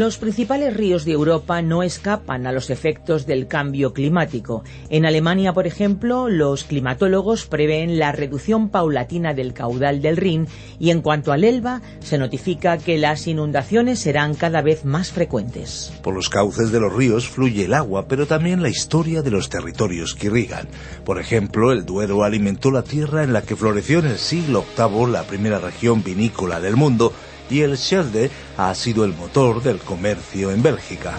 Los principales ríos de Europa no escapan a los efectos del cambio climático. En Alemania, por ejemplo, los climatólogos prevén la reducción paulatina del caudal del Rin y en cuanto al Elba, se notifica que las inundaciones serán cada vez más frecuentes. Por los cauces de los ríos fluye el agua, pero también la historia de los territorios que irrigan. Por ejemplo, el Duero alimentó la tierra en la que floreció en el siglo VIII la primera región vinícola del mundo y el Schelde ha sido el motor del comercio en Bélgica.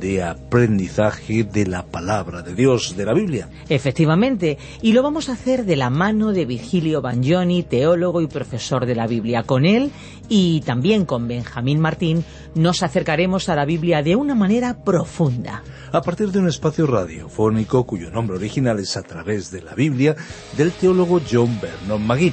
de aprendizaje de la palabra de Dios, de la Biblia. Efectivamente, y lo vamos a hacer de la mano de Virgilio Bagnoni, teólogo y profesor de la Biblia. Con él y también con Benjamín Martín nos acercaremos a la Biblia de una manera profunda. A partir de un espacio radiofónico cuyo nombre original es A través de la Biblia, del teólogo John Vernon Magui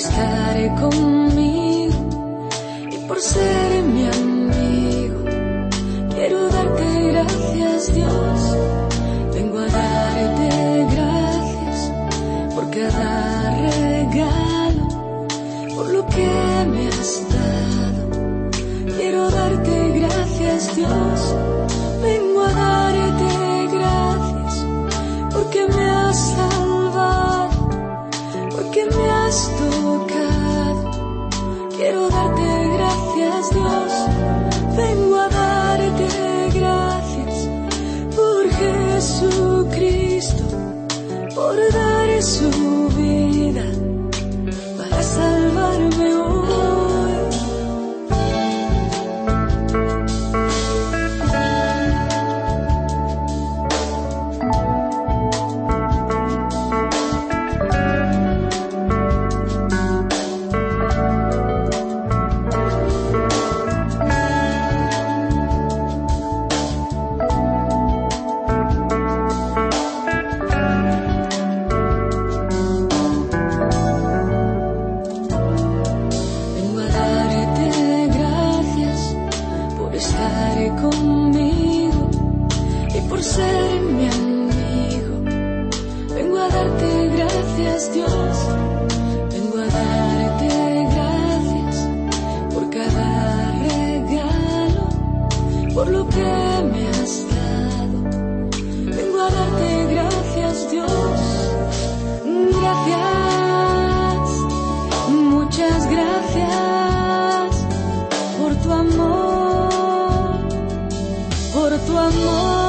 Estar conmigo y por ser mi amigo. Quiero darte gracias, Dios. Vengo a darte gracias por cada regalo, por lo que me has dado. Quiero darte gracias, Dios. Vengo a darte gracias porque me has salvado, porque me has. Quiero darte gracias, Dios. por tu amor.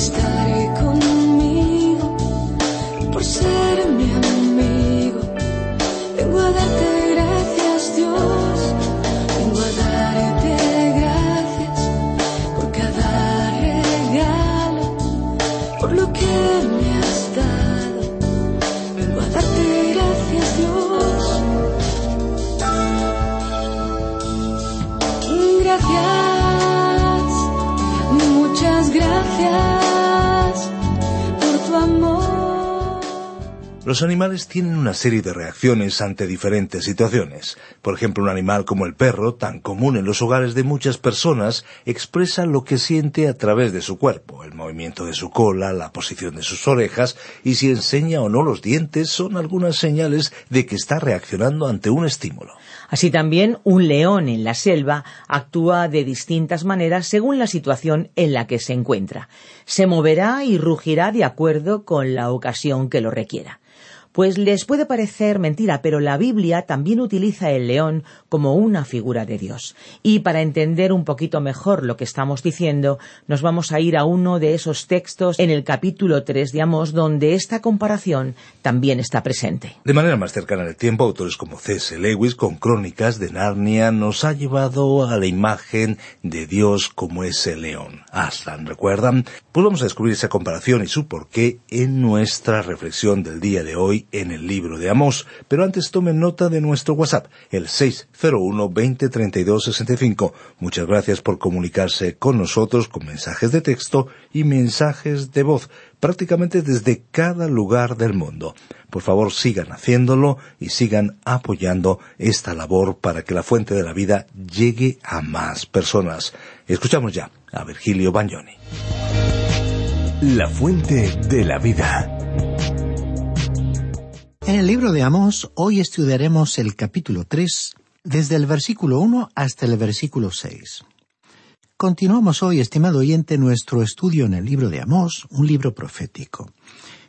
estás. Los animales tienen una serie de reacciones ante diferentes situaciones. Por ejemplo, un animal como el perro, tan común en los hogares de muchas personas, expresa lo que siente a través de su cuerpo, el movimiento de su cola, la posición de sus orejas, y si enseña o no los dientes son algunas señales de que está reaccionando ante un estímulo. Así también, un león en la selva actúa de distintas maneras según la situación en la que se encuentra. Se moverá y rugirá de acuerdo con la ocasión que lo requiera. Pues les puede parecer mentira, pero la Biblia también utiliza el león como una figura de Dios. Y para entender un poquito mejor lo que estamos diciendo, nos vamos a ir a uno de esos textos en el capítulo 3 de Amós, donde esta comparación también está presente. De manera más cercana el tiempo, autores como C.S. Lewis, con Crónicas de Narnia, nos ha llevado a la imagen de Dios como ese león. Aslan, ¿recuerdan? Pues vamos a descubrir esa comparación y su porqué en nuestra reflexión del día de hoy en el libro de Amós, pero antes tomen nota de nuestro WhatsApp, el 601-2032-65. Muchas gracias por comunicarse con nosotros con mensajes de texto y mensajes de voz, prácticamente desde cada lugar del mundo. Por favor, sigan haciéndolo y sigan apoyando esta labor para que la fuente de la vida llegue a más personas. Escuchamos ya a Virgilio Bagnoni. La fuente de la vida. En el libro de Amós hoy estudiaremos el capítulo 3 desde el versículo 1 hasta el versículo 6. Continuamos hoy, estimado oyente, nuestro estudio en el libro de Amós, un libro profético.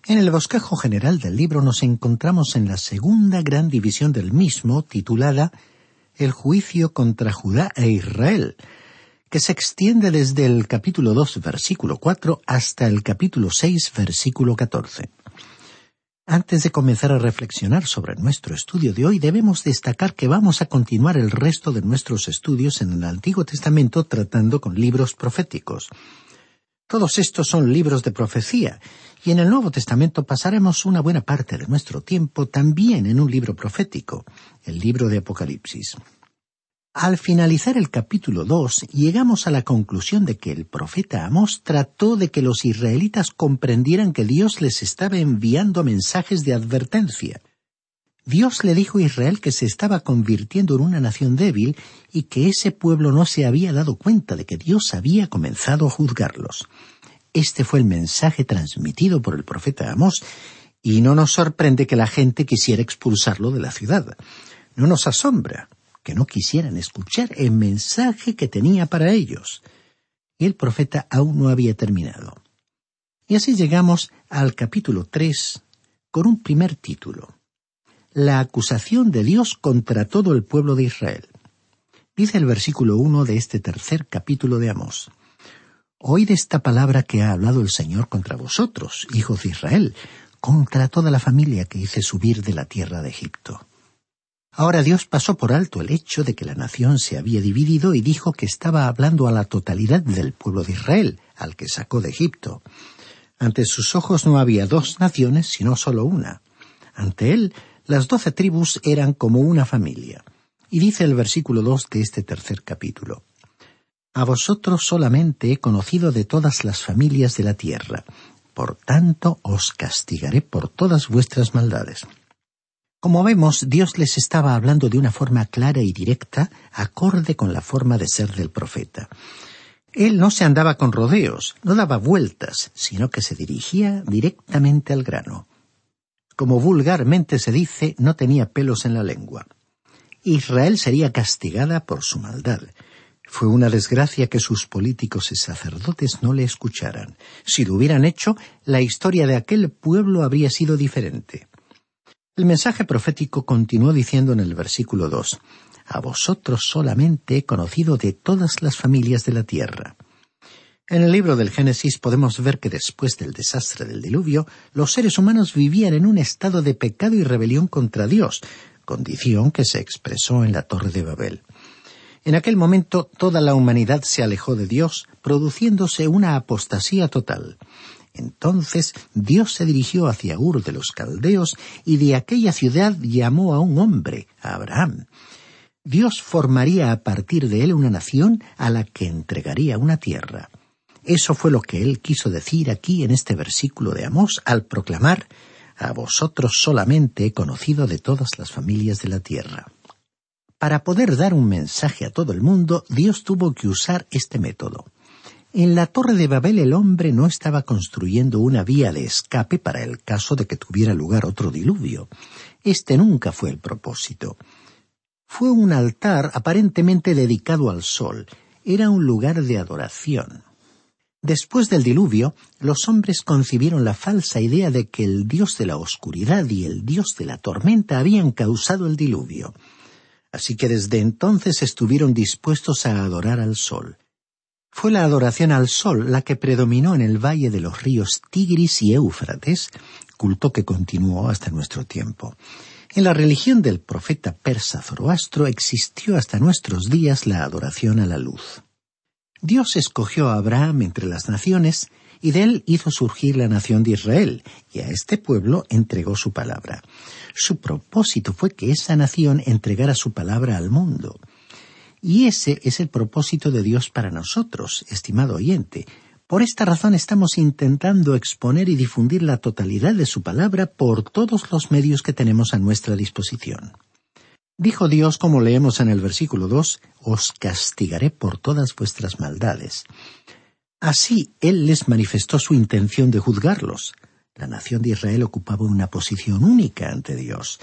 En el bosquejo general del libro nos encontramos en la segunda gran división del mismo, titulada El juicio contra Judá e Israel, que se extiende desde el capítulo 2, versículo 4, hasta el capítulo 6, versículo 14. Antes de comenzar a reflexionar sobre nuestro estudio de hoy, debemos destacar que vamos a continuar el resto de nuestros estudios en el Antiguo Testamento tratando con libros proféticos. Todos estos son libros de profecía, y en el Nuevo Testamento pasaremos una buena parte de nuestro tiempo también en un libro profético, el libro de Apocalipsis. Al finalizar el capítulo 2, llegamos a la conclusión de que el profeta Amós trató de que los israelitas comprendieran que Dios les estaba enviando mensajes de advertencia. Dios le dijo a Israel que se estaba convirtiendo en una nación débil y que ese pueblo no se había dado cuenta de que Dios había comenzado a juzgarlos. Este fue el mensaje transmitido por el profeta Amós, y no nos sorprende que la gente quisiera expulsarlo de la ciudad. No nos asombra, que no quisieran escuchar el mensaje que tenía para ellos. Y el profeta aún no había terminado. Y así llegamos al capítulo 3 con un primer título. La acusación de Dios contra todo el pueblo de Israel. Dice el versículo 1 de este tercer capítulo de Amós. Oíd esta palabra que ha hablado el Señor contra vosotros, hijos de Israel, contra toda la familia que hice subir de la tierra de Egipto. Ahora Dios pasó por alto el hecho de que la nación se había dividido y dijo que estaba hablando a la totalidad del pueblo de Israel, al que sacó de Egipto. Ante sus ojos no había dos naciones, sino solo una. Ante él, las doce tribus eran como una familia. Y dice el versículo dos de este tercer capítulo. A vosotros solamente he conocido de todas las familias de la tierra. Por tanto, os castigaré por todas vuestras maldades. Como vemos, Dios les estaba hablando de una forma clara y directa, acorde con la forma de ser del profeta. Él no se andaba con rodeos, no daba vueltas, sino que se dirigía directamente al grano. Como vulgarmente se dice, no tenía pelos en la lengua. Israel sería castigada por su maldad. Fue una desgracia que sus políticos y sacerdotes no le escucharan. Si lo hubieran hecho, la historia de aquel pueblo habría sido diferente. El mensaje profético continuó diciendo en el versículo 2, A vosotros solamente he conocido de todas las familias de la tierra. En el libro del Génesis podemos ver que después del desastre del diluvio, los seres humanos vivían en un estado de pecado y rebelión contra Dios, condición que se expresó en la Torre de Babel. En aquel momento toda la humanidad se alejó de Dios, produciéndose una apostasía total. Entonces Dios se dirigió hacia Ur de los Caldeos y de aquella ciudad llamó a un hombre, Abraham. Dios formaría a partir de él una nación a la que entregaría una tierra. Eso fue lo que él quiso decir aquí en este versículo de Amós al proclamar A vosotros solamente he conocido de todas las familias de la tierra. Para poder dar un mensaje a todo el mundo, Dios tuvo que usar este método. En la torre de Babel el hombre no estaba construyendo una vía de escape para el caso de que tuviera lugar otro diluvio. Este nunca fue el propósito. Fue un altar aparentemente dedicado al sol. Era un lugar de adoración. Después del diluvio, los hombres concibieron la falsa idea de que el dios de la oscuridad y el dios de la tormenta habían causado el diluvio. Así que desde entonces estuvieron dispuestos a adorar al sol. Fue la adoración al sol la que predominó en el valle de los ríos Tigris y Éufrates, culto que continuó hasta nuestro tiempo. En la religión del profeta persa Zoroastro existió hasta nuestros días la adoración a la luz. Dios escogió a Abraham entre las naciones y de él hizo surgir la nación de Israel, y a este pueblo entregó su palabra. Su propósito fue que esa nación entregara su palabra al mundo. Y ese es el propósito de Dios para nosotros, estimado oyente. Por esta razón estamos intentando exponer y difundir la totalidad de su palabra por todos los medios que tenemos a nuestra disposición. Dijo Dios, como leemos en el versículo 2, Os castigaré por todas vuestras maldades. Así Él les manifestó su intención de juzgarlos. La nación de Israel ocupaba una posición única ante Dios.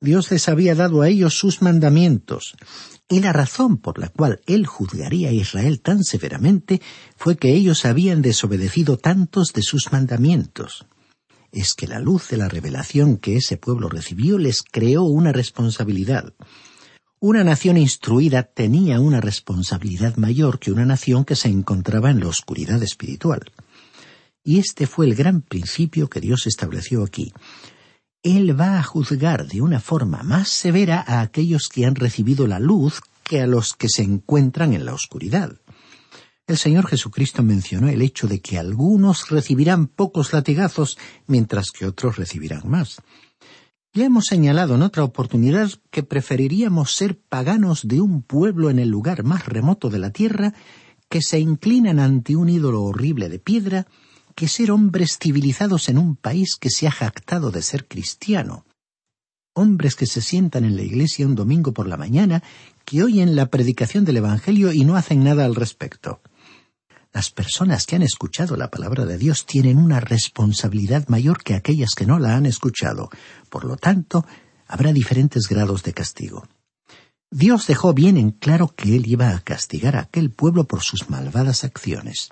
Dios les había dado a ellos sus mandamientos, y la razón por la cual Él juzgaría a Israel tan severamente fue que ellos habían desobedecido tantos de sus mandamientos. Es que la luz de la revelación que ese pueblo recibió les creó una responsabilidad. Una nación instruida tenía una responsabilidad mayor que una nación que se encontraba en la oscuridad espiritual. Y este fue el gran principio que Dios estableció aquí. Él va a juzgar de una forma más severa a aquellos que han recibido la luz que a los que se encuentran en la oscuridad. El Señor Jesucristo mencionó el hecho de que algunos recibirán pocos latigazos mientras que otros recibirán más. Ya hemos señalado en otra oportunidad que preferiríamos ser paganos de un pueblo en el lugar más remoto de la tierra que se inclinan ante un ídolo horrible de piedra que ser hombres civilizados en un país que se ha jactado de ser cristiano. Hombres que se sientan en la iglesia un domingo por la mañana, que oyen la predicación del Evangelio y no hacen nada al respecto. Las personas que han escuchado la palabra de Dios tienen una responsabilidad mayor que aquellas que no la han escuchado. Por lo tanto, habrá diferentes grados de castigo. Dios dejó bien en claro que Él iba a castigar a aquel pueblo por sus malvadas acciones.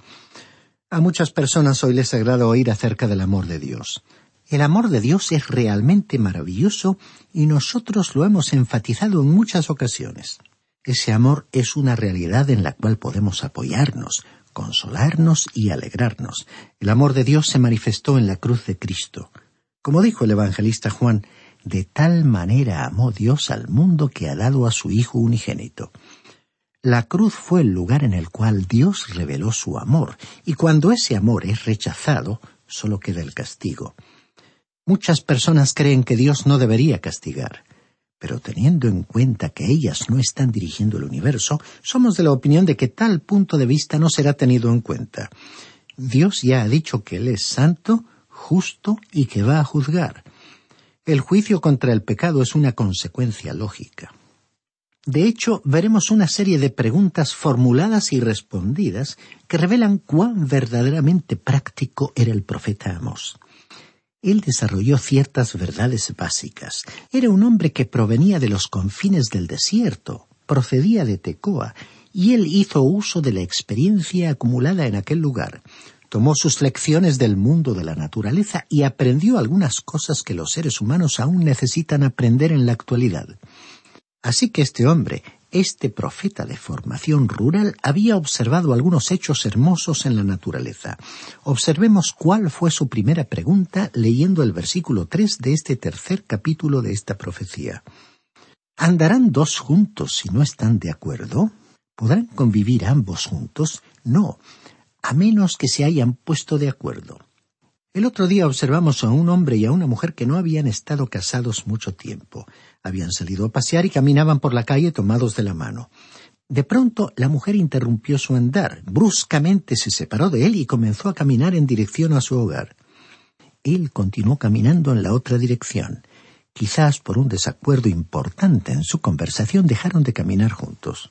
A muchas personas hoy les agrada oír acerca del amor de Dios. El amor de Dios es realmente maravilloso y nosotros lo hemos enfatizado en muchas ocasiones. Ese amor es una realidad en la cual podemos apoyarnos, consolarnos y alegrarnos. El amor de Dios se manifestó en la cruz de Cristo. Como dijo el evangelista Juan, de tal manera amó Dios al mundo que ha dado a su Hijo unigénito. La cruz fue el lugar en el cual Dios reveló su amor, y cuando ese amor es rechazado, solo queda el castigo. Muchas personas creen que Dios no debería castigar pero teniendo en cuenta que ellas no están dirigiendo el universo, somos de la opinión de que tal punto de vista no será tenido en cuenta. Dios ya ha dicho que Él es santo, justo y que va a juzgar. El juicio contra el pecado es una consecuencia lógica. De hecho, veremos una serie de preguntas formuladas y respondidas que revelan cuán verdaderamente práctico era el profeta Amos él desarrolló ciertas verdades básicas. Era un hombre que provenía de los confines del desierto, procedía de Tecoa, y él hizo uso de la experiencia acumulada en aquel lugar. Tomó sus lecciones del mundo de la naturaleza y aprendió algunas cosas que los seres humanos aún necesitan aprender en la actualidad. Así que este hombre, este profeta de formación rural había observado algunos hechos hermosos en la naturaleza. Observemos cuál fue su primera pregunta leyendo el versículo tres de este tercer capítulo de esta profecía. ¿Andarán dos juntos si no están de acuerdo? ¿Podrán convivir ambos juntos? No, a menos que se hayan puesto de acuerdo. El otro día observamos a un hombre y a una mujer que no habían estado casados mucho tiempo. Habían salido a pasear y caminaban por la calle tomados de la mano. De pronto la mujer interrumpió su andar, bruscamente se separó de él y comenzó a caminar en dirección a su hogar. Él continuó caminando en la otra dirección. Quizás por un desacuerdo importante en su conversación dejaron de caminar juntos.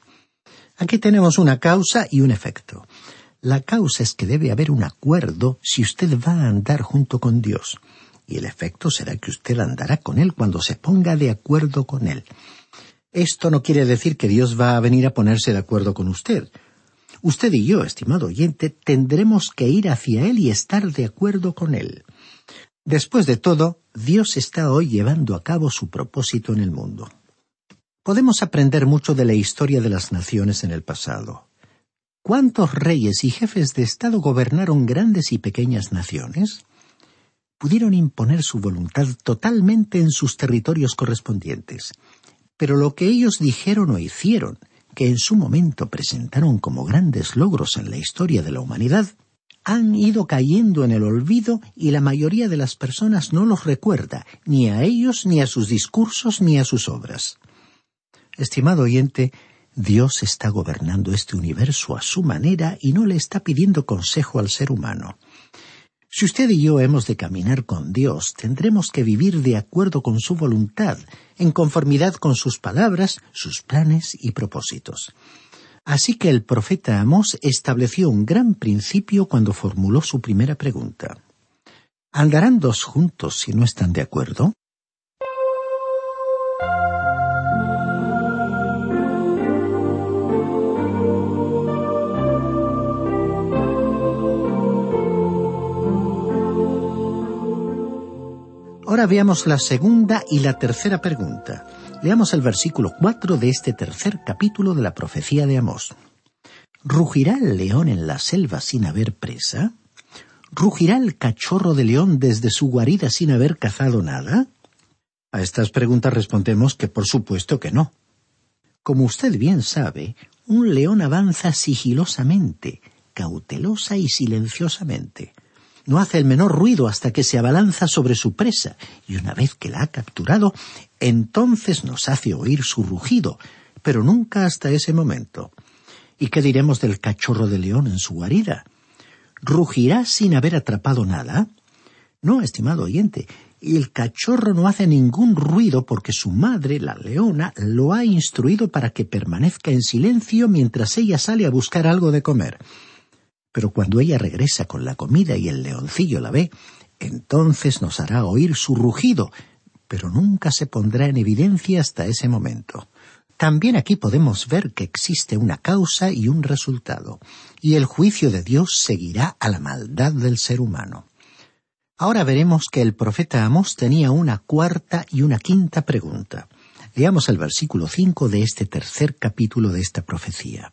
Aquí tenemos una causa y un efecto. La causa es que debe haber un acuerdo si usted va a andar junto con Dios, y el efecto será que usted andará con Él cuando se ponga de acuerdo con Él. Esto no quiere decir que Dios va a venir a ponerse de acuerdo con usted. Usted y yo, estimado oyente, tendremos que ir hacia Él y estar de acuerdo con Él. Después de todo, Dios está hoy llevando a cabo su propósito en el mundo. Podemos aprender mucho de la historia de las naciones en el pasado. ¿Cuántos reyes y jefes de Estado gobernaron grandes y pequeñas naciones? Pudieron imponer su voluntad totalmente en sus territorios correspondientes pero lo que ellos dijeron o hicieron, que en su momento presentaron como grandes logros en la historia de la humanidad, han ido cayendo en el olvido y la mayoría de las personas no los recuerda, ni a ellos, ni a sus discursos, ni a sus obras. Estimado oyente, Dios está gobernando este universo a su manera y no le está pidiendo consejo al ser humano. Si usted y yo hemos de caminar con Dios, tendremos que vivir de acuerdo con su voluntad, en conformidad con sus palabras, sus planes y propósitos. Así que el profeta Amós estableció un gran principio cuando formuló su primera pregunta. ¿Andarán dos juntos si no están de acuerdo? Ahora veamos la segunda y la tercera pregunta. Leamos el versículo cuatro de este tercer capítulo de la profecía de Amós. ¿Rugirá el león en la selva sin haber presa? ¿Rugirá el cachorro de león desde su guarida sin haber cazado nada? A estas preguntas respondemos que por supuesto que no. Como usted bien sabe, un león avanza sigilosamente, cautelosa y silenciosamente no hace el menor ruido hasta que se abalanza sobre su presa, y una vez que la ha capturado, entonces nos hace oír su rugido, pero nunca hasta ese momento. ¿Y qué diremos del cachorro de león en su guarida? ¿Rugirá sin haber atrapado nada? No, estimado oyente, el cachorro no hace ningún ruido porque su madre, la leona, lo ha instruido para que permanezca en silencio mientras ella sale a buscar algo de comer. Pero cuando ella regresa con la comida y el leoncillo la ve, entonces nos hará oír su rugido, pero nunca se pondrá en evidencia hasta ese momento. También aquí podemos ver que existe una causa y un resultado, y el juicio de Dios seguirá a la maldad del ser humano. Ahora veremos que el profeta Amós tenía una cuarta y una quinta pregunta. Leamos el versículo cinco de este tercer capítulo de esta profecía.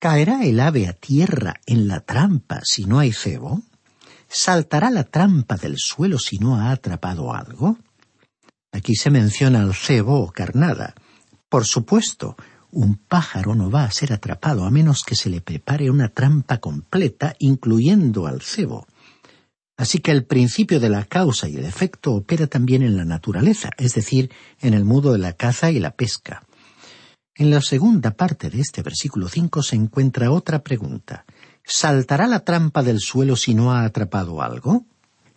¿Caerá el ave a tierra en la trampa si no hay cebo? ¿Saltará la trampa del suelo si no ha atrapado algo? Aquí se menciona al cebo o carnada. Por supuesto, un pájaro no va a ser atrapado a menos que se le prepare una trampa completa, incluyendo al cebo. Así que el principio de la causa y el efecto opera también en la naturaleza, es decir, en el mundo de la caza y la pesca. En la segunda parte de este versículo cinco se encuentra otra pregunta. ¿Saltará la trampa del suelo si no ha atrapado algo?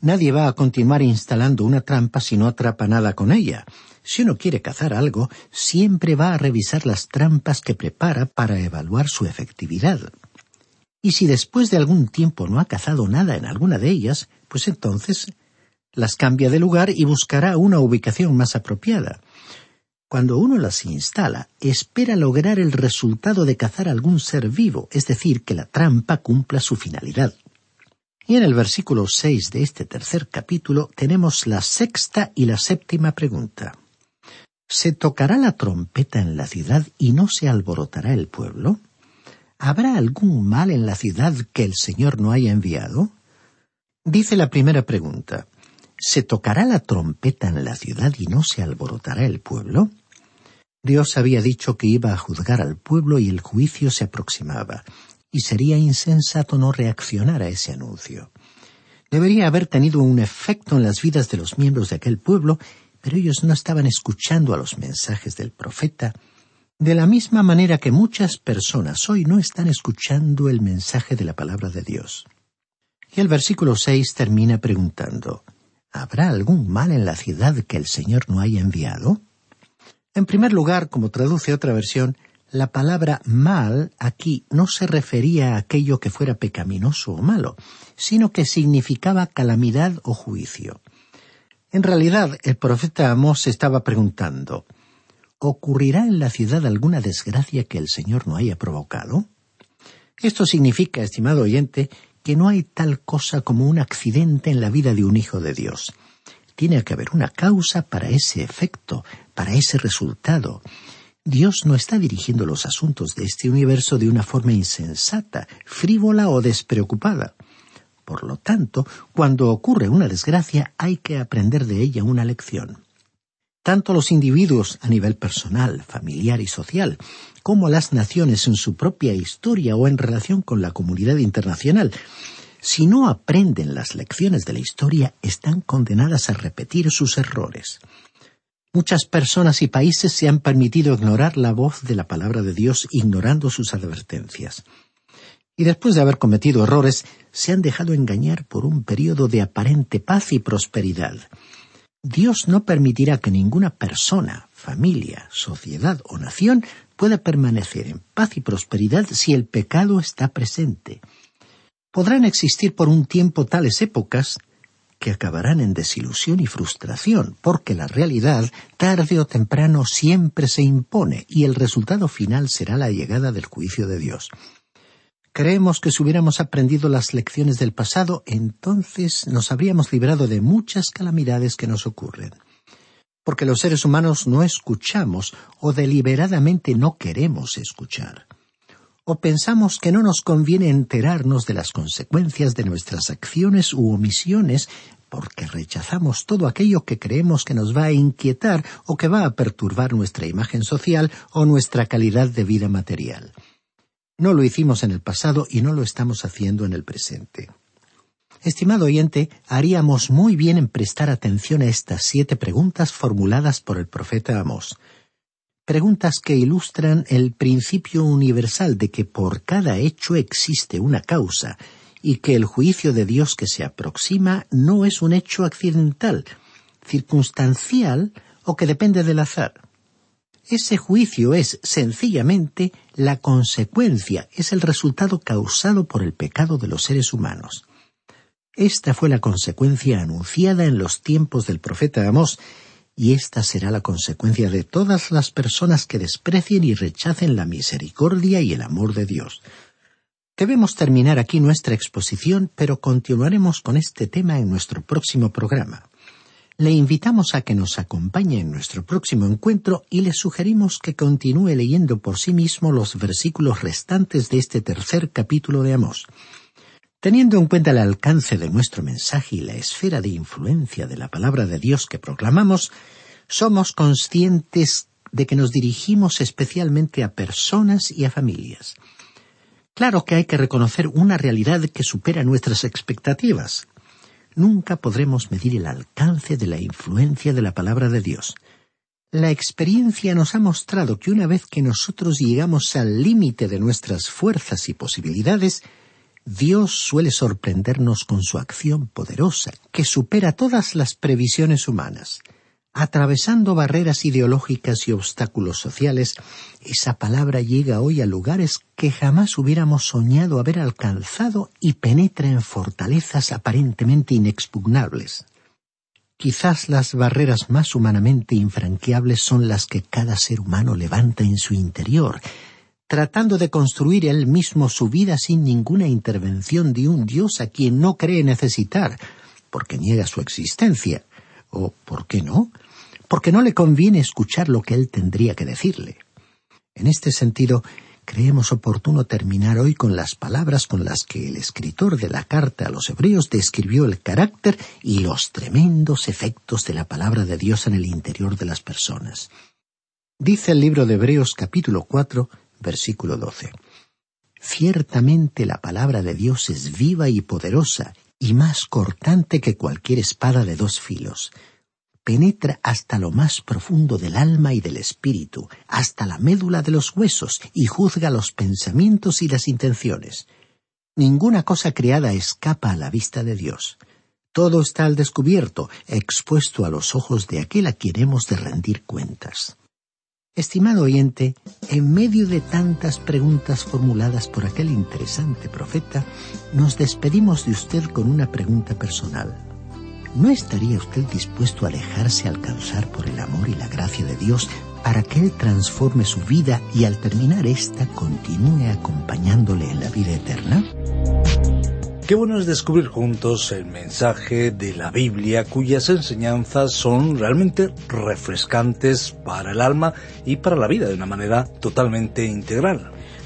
Nadie va a continuar instalando una trampa si no atrapa nada con ella. Si uno quiere cazar algo, siempre va a revisar las trampas que prepara para evaluar su efectividad. Y si después de algún tiempo no ha cazado nada en alguna de ellas, pues entonces las cambia de lugar y buscará una ubicación más apropiada. Cuando uno las instala, espera lograr el resultado de cazar algún ser vivo, es decir, que la trampa cumpla su finalidad. Y en el versículo seis de este tercer capítulo tenemos la sexta y la séptima pregunta. ¿Se tocará la trompeta en la ciudad y no se alborotará el pueblo? ¿Habrá algún mal en la ciudad que el Señor no haya enviado? Dice la primera pregunta. ¿Se tocará la trompeta en la ciudad y no se alborotará el pueblo? Dios había dicho que iba a juzgar al pueblo y el juicio se aproximaba, y sería insensato no reaccionar a ese anuncio. debería haber tenido un efecto en las vidas de los miembros de aquel pueblo, pero ellos no estaban escuchando a los mensajes del profeta, de la misma manera que muchas personas hoy no están escuchando el mensaje de la palabra de Dios. Y el versículo seis termina preguntando ¿Habrá algún mal en la ciudad que el Señor no haya enviado? En primer lugar, como traduce otra versión, la palabra mal aquí no se refería a aquello que fuera pecaminoso o malo, sino que significaba calamidad o juicio. En realidad, el profeta Amós estaba preguntando ¿Ocurrirá en la ciudad alguna desgracia que el Señor no haya provocado? Esto significa, estimado oyente, que no hay tal cosa como un accidente en la vida de un hijo de Dios. Tiene que haber una causa para ese efecto, para ese resultado. Dios no está dirigiendo los asuntos de este universo de una forma insensata, frívola o despreocupada. Por lo tanto, cuando ocurre una desgracia hay que aprender de ella una lección. Tanto los individuos a nivel personal, familiar y social, como las naciones en su propia historia o en relación con la comunidad internacional, si no aprenden las lecciones de la historia, están condenadas a repetir sus errores. Muchas personas y países se han permitido ignorar la voz de la palabra de Dios ignorando sus advertencias. Y después de haber cometido errores, se han dejado engañar por un periodo de aparente paz y prosperidad. Dios no permitirá que ninguna persona, familia, sociedad o nación pueda permanecer en paz y prosperidad si el pecado está presente. Podrán existir por un tiempo tales épocas que acabarán en desilusión y frustración, porque la realidad, tarde o temprano, siempre se impone y el resultado final será la llegada del juicio de Dios. Creemos que si hubiéramos aprendido las lecciones del pasado, entonces nos habríamos librado de muchas calamidades que nos ocurren. Porque los seres humanos no escuchamos o deliberadamente no queremos escuchar o pensamos que no nos conviene enterarnos de las consecuencias de nuestras acciones u omisiones porque rechazamos todo aquello que creemos que nos va a inquietar o que va a perturbar nuestra imagen social o nuestra calidad de vida material. No lo hicimos en el pasado y no lo estamos haciendo en el presente. Estimado oyente, haríamos muy bien en prestar atención a estas siete preguntas formuladas por el profeta Amós preguntas que ilustran el principio universal de que por cada hecho existe una causa y que el juicio de Dios que se aproxima no es un hecho accidental, circunstancial o que depende del azar. Ese juicio es sencillamente la consecuencia, es el resultado causado por el pecado de los seres humanos. Esta fue la consecuencia anunciada en los tiempos del profeta Amós y esta será la consecuencia de todas las personas que desprecien y rechacen la misericordia y el amor de Dios. Debemos terminar aquí nuestra exposición, pero continuaremos con este tema en nuestro próximo programa. Le invitamos a que nos acompañe en nuestro próximo encuentro y le sugerimos que continúe leyendo por sí mismo los versículos restantes de este tercer capítulo de Amós. Teniendo en cuenta el alcance de nuestro mensaje y la esfera de influencia de la palabra de Dios que proclamamos, somos conscientes de que nos dirigimos especialmente a personas y a familias. Claro que hay que reconocer una realidad que supera nuestras expectativas. Nunca podremos medir el alcance de la influencia de la palabra de Dios. La experiencia nos ha mostrado que una vez que nosotros llegamos al límite de nuestras fuerzas y posibilidades, Dios suele sorprendernos con su acción poderosa, que supera todas las previsiones humanas. Atravesando barreras ideológicas y obstáculos sociales, esa palabra llega hoy a lugares que jamás hubiéramos soñado haber alcanzado y penetra en fortalezas aparentemente inexpugnables. Quizás las barreras más humanamente infranqueables son las que cada ser humano levanta en su interior, tratando de construir él mismo su vida sin ninguna intervención de un Dios a quien no cree necesitar, porque niega su existencia, o ¿por qué no? Porque no le conviene escuchar lo que él tendría que decirle. En este sentido, creemos oportuno terminar hoy con las palabras con las que el escritor de la carta a los hebreos describió el carácter y los tremendos efectos de la palabra de Dios en el interior de las personas. Dice el libro de Hebreos capítulo cuatro, versículo 12. Ciertamente la palabra de Dios es viva y poderosa, y más cortante que cualquier espada de dos filos. Penetra hasta lo más profundo del alma y del espíritu, hasta la médula de los huesos, y juzga los pensamientos y las intenciones. Ninguna cosa creada escapa a la vista de Dios. Todo está al descubierto, expuesto a los ojos de aquel a quien hemos de rendir cuentas. Estimado oyente, en medio de tantas preguntas formuladas por aquel interesante profeta, nos despedimos de usted con una pregunta personal. ¿No estaría usted dispuesto a dejarse alcanzar por el amor y la gracia de Dios para que Él transforme su vida y al terminar esta continúe acompañándole en la vida eterna? Qué bueno es descubrir juntos el mensaje de la Biblia cuyas enseñanzas son realmente refrescantes para el alma y para la vida de una manera totalmente integral.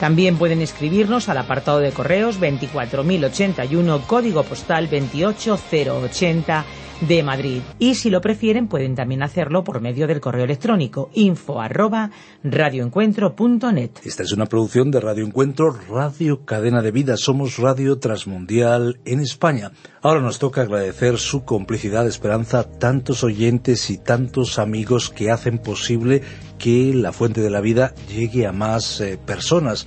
También pueden escribirnos al apartado de correos 24081, código postal 28080 de Madrid. Y si lo prefieren, pueden también hacerlo por medio del correo electrónico info arroba radioencuentro.net. Esta es una producción de Radio Encuentro, Radio Cadena de Vida. Somos Radio Transmundial en España. Ahora nos toca agradecer su complicidad, esperanza, tantos oyentes y tantos amigos que hacen posible que la fuente de la vida llegue a más eh, personas.